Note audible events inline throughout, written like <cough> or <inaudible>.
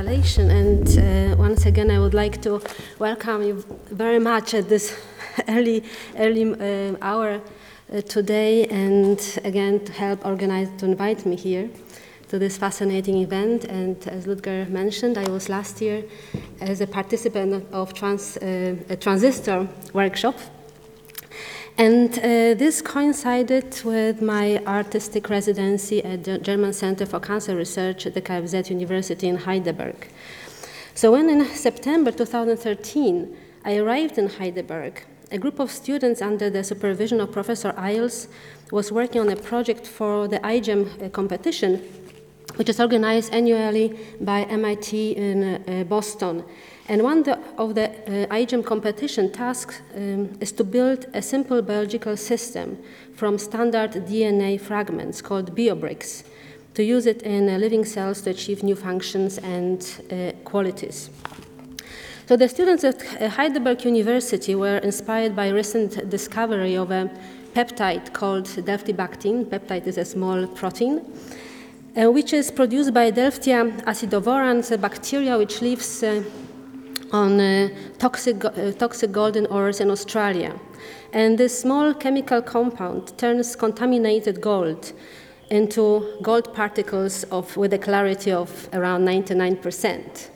installation. And uh, once again, I would like to welcome you very much at this <laughs> early, early uh, hour uh, today, and again to help organize, to invite me here to this fascinating event. And as Ludger mentioned, I was last year as a participant of trans, uh, a transistor workshop and uh, this coincided with my artistic residency at the German Center for Cancer Research at the KFZ University in Heidelberg. So, when in September 2013 I arrived in Heidelberg, a group of students under the supervision of Professor Eils was working on a project for the iGEM uh, competition, which is organized annually by MIT in uh, Boston. And one of the uh, iGEM competition tasks um, is to build a simple biological system from standard DNA fragments called biobricks to use it in uh, living cells to achieve new functions and uh, qualities. So the students at uh, Heidelberg University were inspired by recent discovery of a peptide called delftibactin. Peptide is a small protein. Uh, which is produced by Delftia acidovorans, a bacteria which lives uh, on uh, toxic, uh, toxic golden ores in Australia. And this small chemical compound turns contaminated gold into gold particles of, with a clarity of around 99%.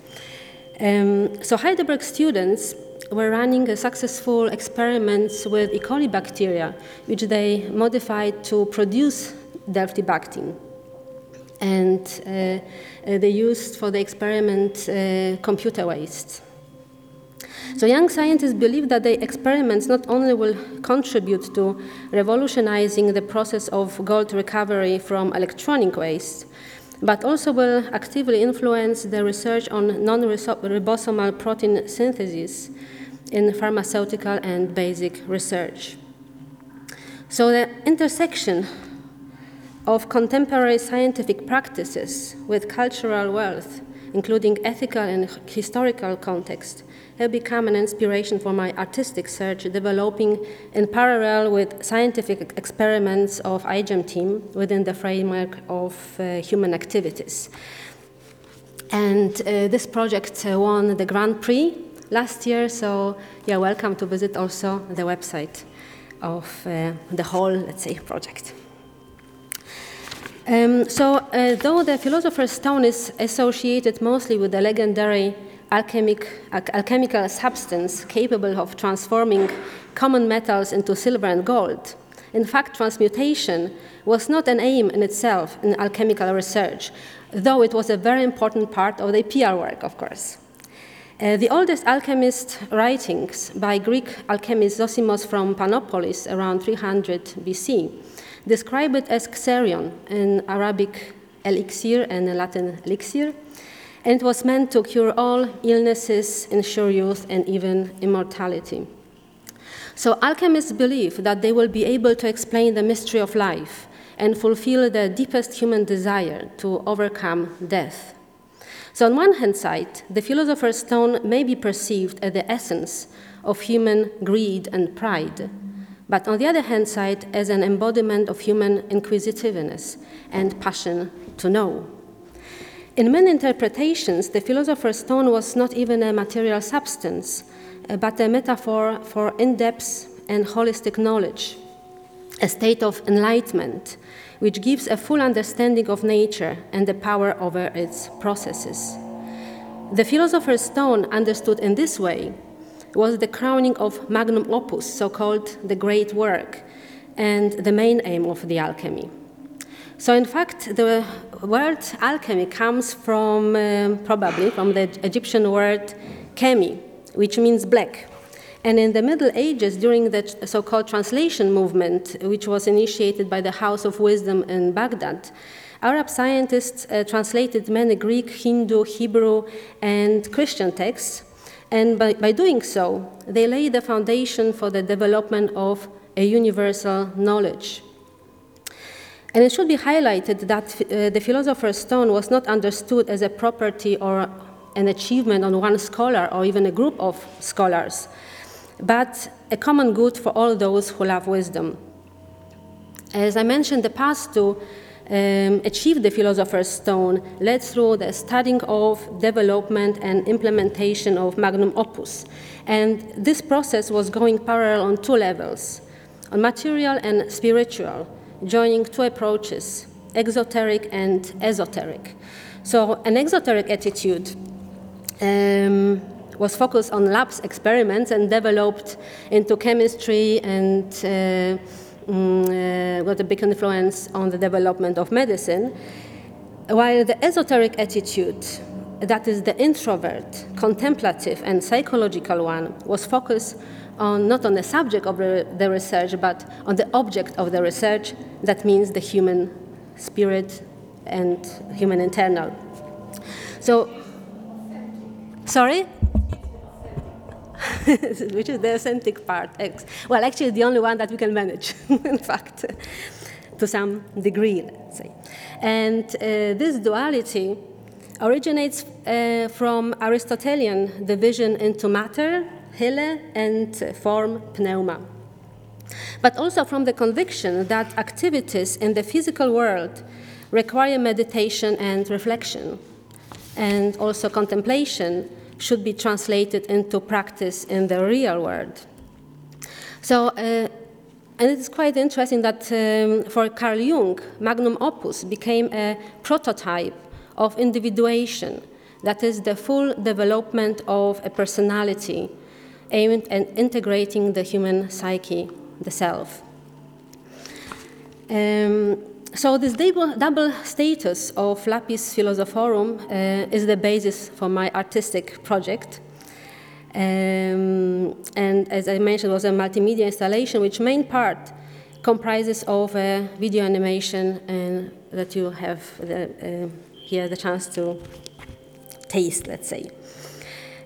Um, so Heidelberg students were running successful experiments with E. coli bacteria, which they modified to produce delftibactin. And uh, uh, they used for the experiment uh, computer waste. So young scientists believe that their experiments not only will contribute to revolutionizing the process of gold recovery from electronic waste, but also will actively influence the research on non-ribosomal protein synthesis in pharmaceutical and basic research. So the intersection of contemporary scientific practices with cultural wealth, including ethical and historical context, have become an inspiration for my artistic search, developing in parallel with scientific experiments of iGEM team within the framework of uh, human activities. And uh, this project uh, won the Grand Prix last year, so you're welcome to visit also the website of uh, the whole, let's say, project. Um, so, uh, though the Philosopher's Stone is associated mostly with the legendary alchemic, alchemical substance capable of transforming common metals into silver and gold. In fact, transmutation was not an aim in itself in alchemical research, though it was a very important part of the PR work, of course. Uh, the oldest alchemist writings by Greek alchemist Zosimos from Panopolis around 300 BC describe it as xerion, in Arabic elixir and a Latin elixir, and it was meant to cure all illnesses, ensure youth, and even immortality. So, alchemists believe that they will be able to explain the mystery of life and fulfill the deepest human desire to overcome death. So, on one hand side, the philosopher's stone may be perceived as the essence of human greed and pride, but on the other hand side, as an embodiment of human inquisitiveness and passion to know. In many interpretations, the philosopher's stone was not even a material substance, uh, but a metaphor for in depth and holistic knowledge, a state of enlightenment, which gives a full understanding of nature and the power over its processes. The philosopher's stone, understood in this way, was the crowning of magnum opus, so called the great work, and the main aim of the alchemy. So, in fact, the word alchemy comes from um, probably from the Egyptian word chemi, which means black. And in the Middle Ages, during the so called translation movement, which was initiated by the House of Wisdom in Baghdad, Arab scientists uh, translated many Greek, Hindu, Hebrew, and Christian texts. And by, by doing so, they lay the foundation for the development of a universal knowledge. And it should be highlighted that uh, the philosopher's stone was not understood as a property or an achievement on one scholar or even a group of scholars, but a common good for all those who love wisdom. As I mentioned, the past two um, achieve the Philosopher's Stone led through the studying of, development, and implementation of magnum opus. And this process was going parallel on two levels on material and spiritual, joining two approaches exoteric and esoteric. So, an exoteric attitude um, was focused on labs experiments and developed into chemistry and uh, uh, got a big influence on the development of medicine. While the esoteric attitude, that is the introvert, contemplative, and psychological one, was focused on not on the subject of the research, but on the object of the research, that means the human spirit and human internal. So, sorry? <laughs> which is the authentic part. Well, actually, the only one that we can manage, <laughs> in fact, to some degree, let's say. And uh, this duality originates uh, from Aristotelian division into matter, hyle, and form, pneuma. But also from the conviction that activities in the physical world require meditation and reflection, and also contemplation should be translated into practice in the real world. So, uh, and it is quite interesting that um, for Carl Jung, magnum opus became a prototype of individuation, that is, the full development of a personality aimed at integrating the human psyche, the self. Um, so this double, double, status of Lapis Philosophorum uh, is the basis for my artistic project. Um, and as I mentioned, it was a multimedia installation, which main part comprises of a video animation and that you have the, uh, here the chance to taste, let's say.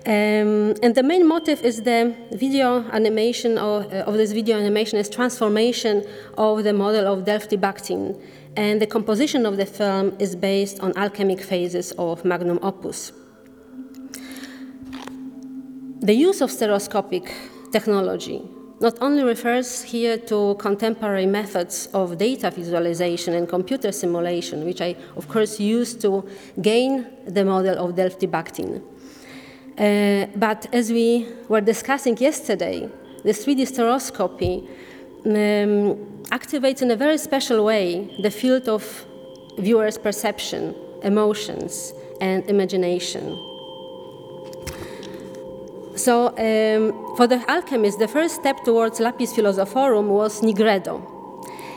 Um, and the main motive is the video animation of, uh, of, this video animation is transformation of the model of delftibactin and the composition of the film is based on alchemic phases of magnum opus. The use of stereoscopic technology not only refers here to contemporary methods of data visualization and computer simulation, which I, of course, used to gain the model of delftibactin. Uh, but as we were discussing yesterday, the 3D stereoscopy um, activates in a very special way the field of viewers' perception, emotions, and imagination. So, um, for the alchemist, the first step towards lapis philosophorum was nigredo.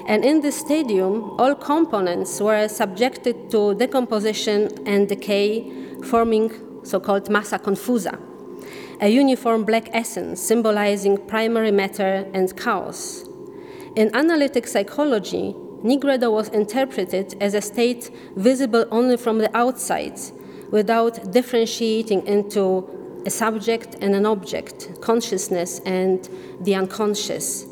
And in this stadium, all components were subjected to decomposition and decay, forming so called massa confusa a uniform black essence symbolizing primary matter and chaos. In analytic psychology, Nigredo was interpreted as a state visible only from the outside, without differentiating into a subject and an object, consciousness and the unconscious.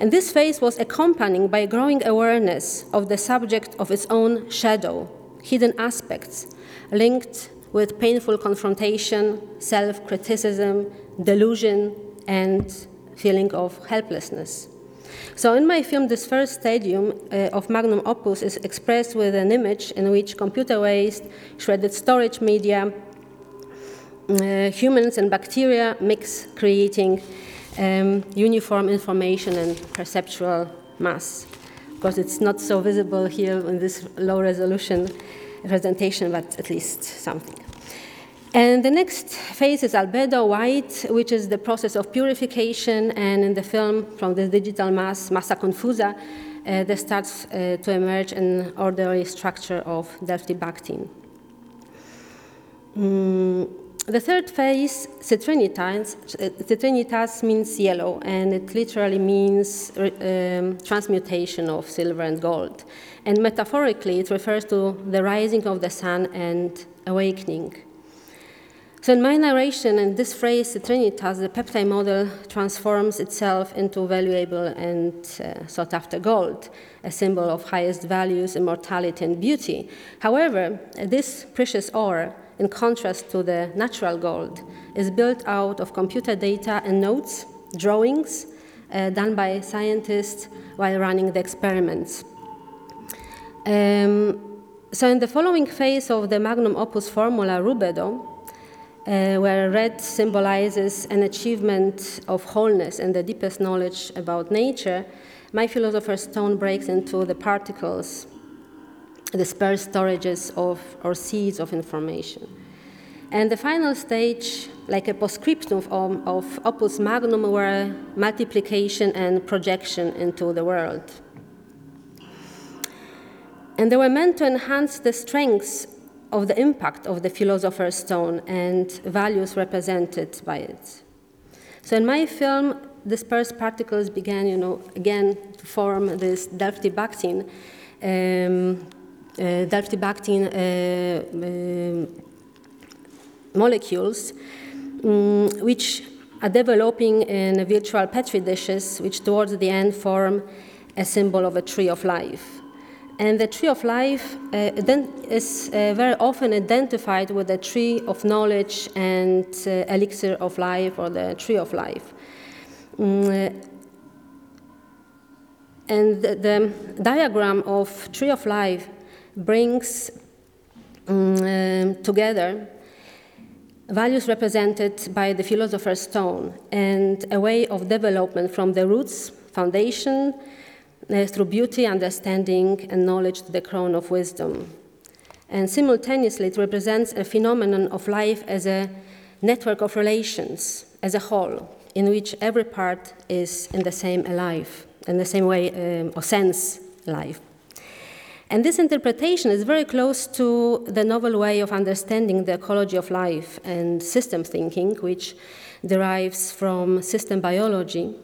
And this phase was accompanied by growing awareness of the subject of its own shadow, hidden aspects, linked with painful confrontation, self criticism, delusion, and feeling of helplessness. So, in my film, this first stadium uh, of magnum opus is expressed with an image in which computer waste, shredded storage media, uh, humans and bacteria mix, creating um, uniform information and perceptual mass. Of course, it's not so visible here in this low resolution presentation, but at least something. And the next phase is albedo white, which is the process of purification. And in the film, from the digital mass, massa confusa, uh, there starts uh, to emerge an orderly structure of delftibactin. Mm, the third phase, citrinitas, citrinitas means yellow, and it literally means um, transmutation of silver and gold. And metaphorically, it refers to the rising of the sun and awakening. So in my narration, in this phrase, Trinitas, the peptide model transforms itself into valuable and uh, sought after gold, a symbol of highest values, immortality, and beauty. However, this precious ore, in contrast to the natural gold, is built out of computer data and notes, drawings, uh, done by scientists while running the experiments. Um, so in the following phase of the magnum opus formula rubedo, uh, where red symbolizes an achievement of wholeness and the deepest knowledge about nature, my philosopher's stone breaks into the particles, the sparse storages of or seeds of information. And the final stage, like a postscriptum of, of opus magnum, were multiplication and projection into the world. And they were meant to enhance the strengths of the impact of the philosopher's stone and values represented by it. So in my film, dispersed particles began, you know, again to form this delftibactin, um, uh, delftibactin uh, uh, molecules, um, which are developing in virtual petri dishes, which towards the end form a symbol of a tree of life. And the tree of life uh, then is uh, very often identified with the tree of knowledge and uh, elixir of life or the tree of life. Mm, and the, the, diagram of tree of life brings um, together values represented by the philosopher's stone and a way of development from the roots, foundation, through beauty, understanding, and knowledge to the crown of wisdom. And simultaneously, it represents a phenomenon of life as a network of relations as a whole, in which every part is in the same alive, in the same way, um, or sense life. And this interpretation is very close to the novel way of understanding the ecology of life and system thinking, which derives from system biology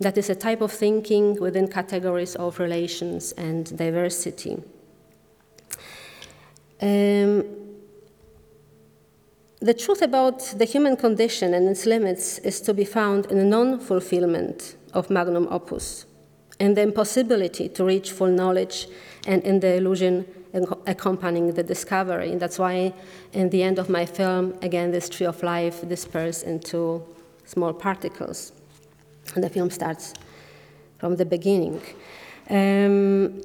that is a type of thinking within categories of relations and diversity. Um, the truth about the human condition and its limits is to be found in the non fulfillment of magnum opus, in the impossibility to reach full knowledge, and in the illusion accompanying the discovery. And that's why, in the end of my film, again, this tree of life disperses into small particles. And the film starts from the beginning. Um,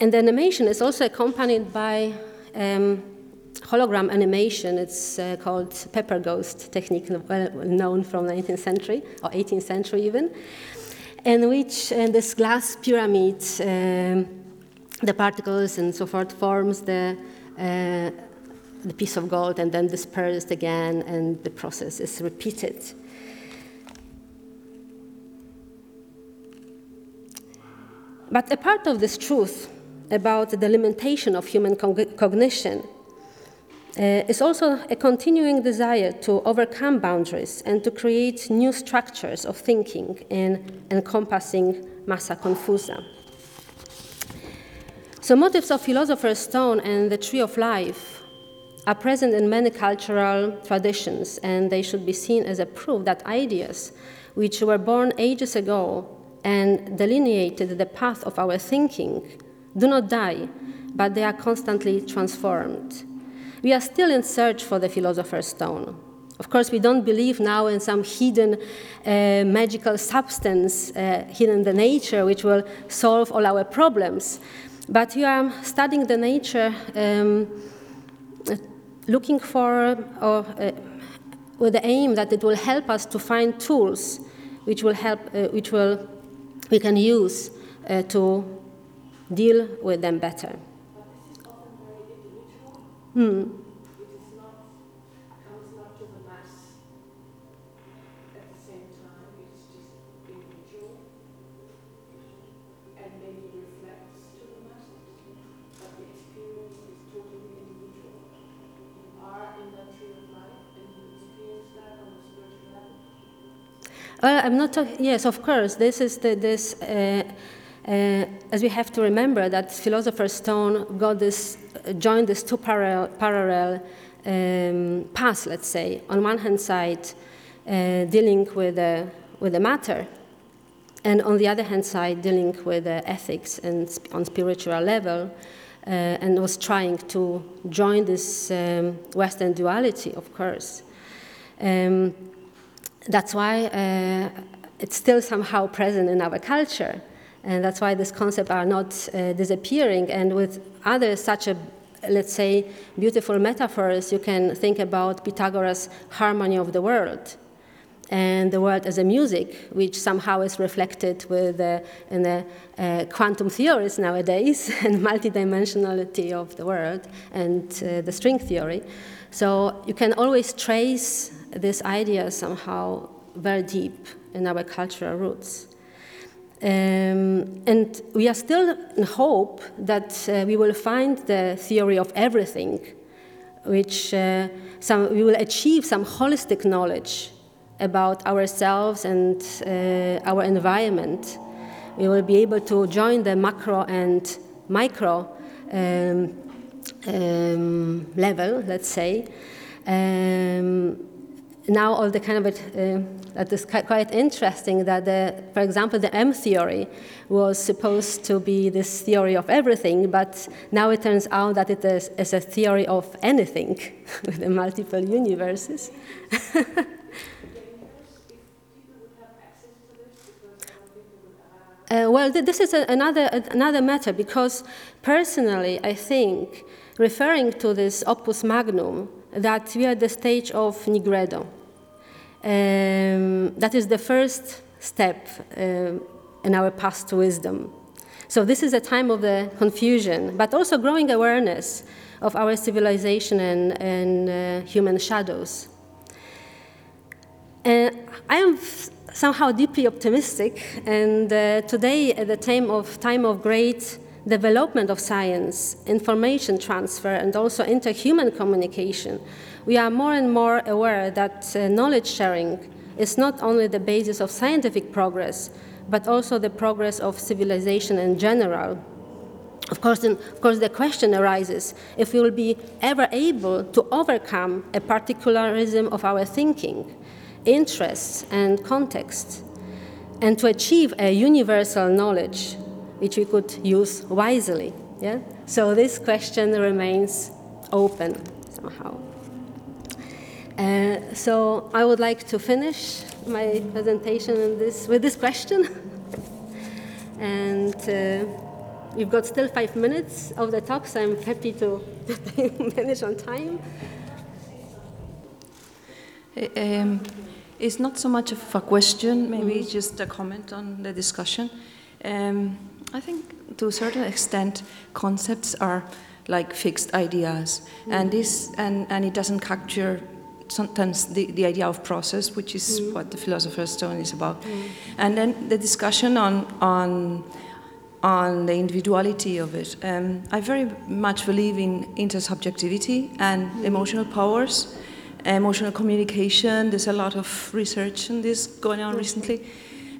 and the animation is also accompanied by um, hologram animation. It's uh, called pepper ghost technique, well known from 19th century or 18th century even, in which uh, this glass pyramid, um, the particles and so forth, forms the uh, the piece of gold and then dispersed again, and the process is repeated. But a part of this truth about the limitation of human cognition uh, is also a continuing desire to overcome boundaries and to create new structures of thinking in encompassing massa confusa. So, motifs of Philosopher's Stone and the Tree of Life are present in many cultural traditions, and they should be seen as a proof that ideas which were born ages ago and delineated the path of our thinking do not die, but they are constantly transformed. We are still in search for the philosopher's stone. Of course, we don't believe now in some hidden uh, magical substance uh, hidden in the nature which will solve all our problems. But we are studying the nature, um, looking for, or, uh, with the aim that it will help us to find tools which will help, uh, which will we can use uh, to deal with them better. Hmm. Well, I'm not talking, yes, of course, this is the, this, uh, uh, as we have to remember that Philosopher's Stone got this, uh, joined these two parallel, parallel um, paths, let's say. On one hand side, uh, dealing with, uh, with the matter, and on the other hand side, dealing with ethics and sp on spiritual level, uh, and was trying to join this um, Western duality, of course. Um, that's why uh, it's still somehow present in our culture And that's why these concepts are not uh, disappearing. And with other such a let's say, beautiful metaphors, you can think about Pythagoras' harmony of the world and the world as a music, which somehow is reflected with, uh, in the uh, quantum theories nowadays <laughs> and multidimensionality of the world and uh, the string theory. So you can always trace this idea somehow very deep in our cultural roots. Um, and we are still in hope that uh, we will find the theory of everything, which uh, some, we will achieve some holistic knowledge about ourselves and uh, our environment. We will be able to join the macro and micro um, um, level, let's say. Um, now all the kind of it, uh, that is quite interesting that, the, for example, the M theory was supposed to be this theory of everything, but now it turns out that it is, is a theory of anything <laughs> with the multiple universes. <laughs> Uh, well, th this is a, another, another matter because personally, I think, referring to this opus magnum, that we are at the stage of Nigredo. Um, that is the first step um, in our path to wisdom. So, this is a time of the confusion, but also growing awareness of our civilization and, and uh, human shadows. And I am somehow deeply optimistic, and uh, today, at the time of, time of great development of science, information transfer, and also interhuman communication, we are more and more aware that uh, knowledge sharing is not only the basis of scientific progress, but also the progress of civilization in general. Of course, of course, the question arises if we will be ever able to overcome a particularism of our thinking, interests, and context, and to achieve a universal knowledge which we could use wisely. Yeah? So this question remains open somehow. Uh, so I would like to finish my presentation this, with this question. <laughs> and uh, we've got still five minutes of the talk, so I'm happy to <laughs> manage on time. Um, it's not so much of a question, maybe mm. just a comment on the discussion. Um, I think to a certain extent, concepts are like fixed ideas, mm. and this and, and it doesn't capture sometimes the, the idea of process, which is mm. what the philosopher's stone is about, mm. and then the discussion on on on the individuality of it. Um, I very much believe in intersubjectivity and mm. emotional powers, emotional communication. There's a lot of research on this going on recently,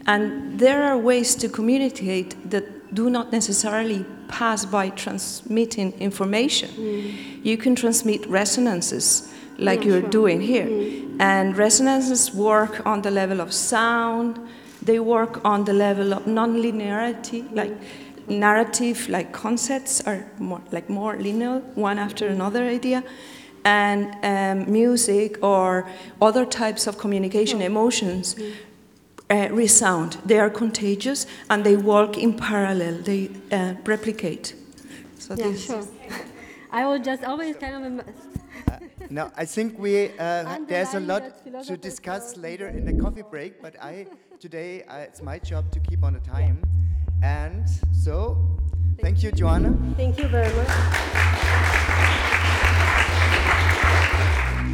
and there are ways to communicate that do not necessarily pass by transmitting information. Mm. You can transmit resonances like yeah, you're sure. doing here. Mm. And resonances work on the level of sound, they work on the level of nonlinearity, mm. like narrative, like concepts are more like more linear, one after another idea. And um, music or other types of communication, emotions, mm uh, resound. They are contagious and they work in parallel, they uh, replicate. So yeah, this. sure. I will just always tell them. Uh, no, I think we uh, <laughs> there's a lot to discuss later in the coffee break. But I today uh, it's my job to keep on the time, yeah. and so thank, thank you, Joanna. Thank you very much.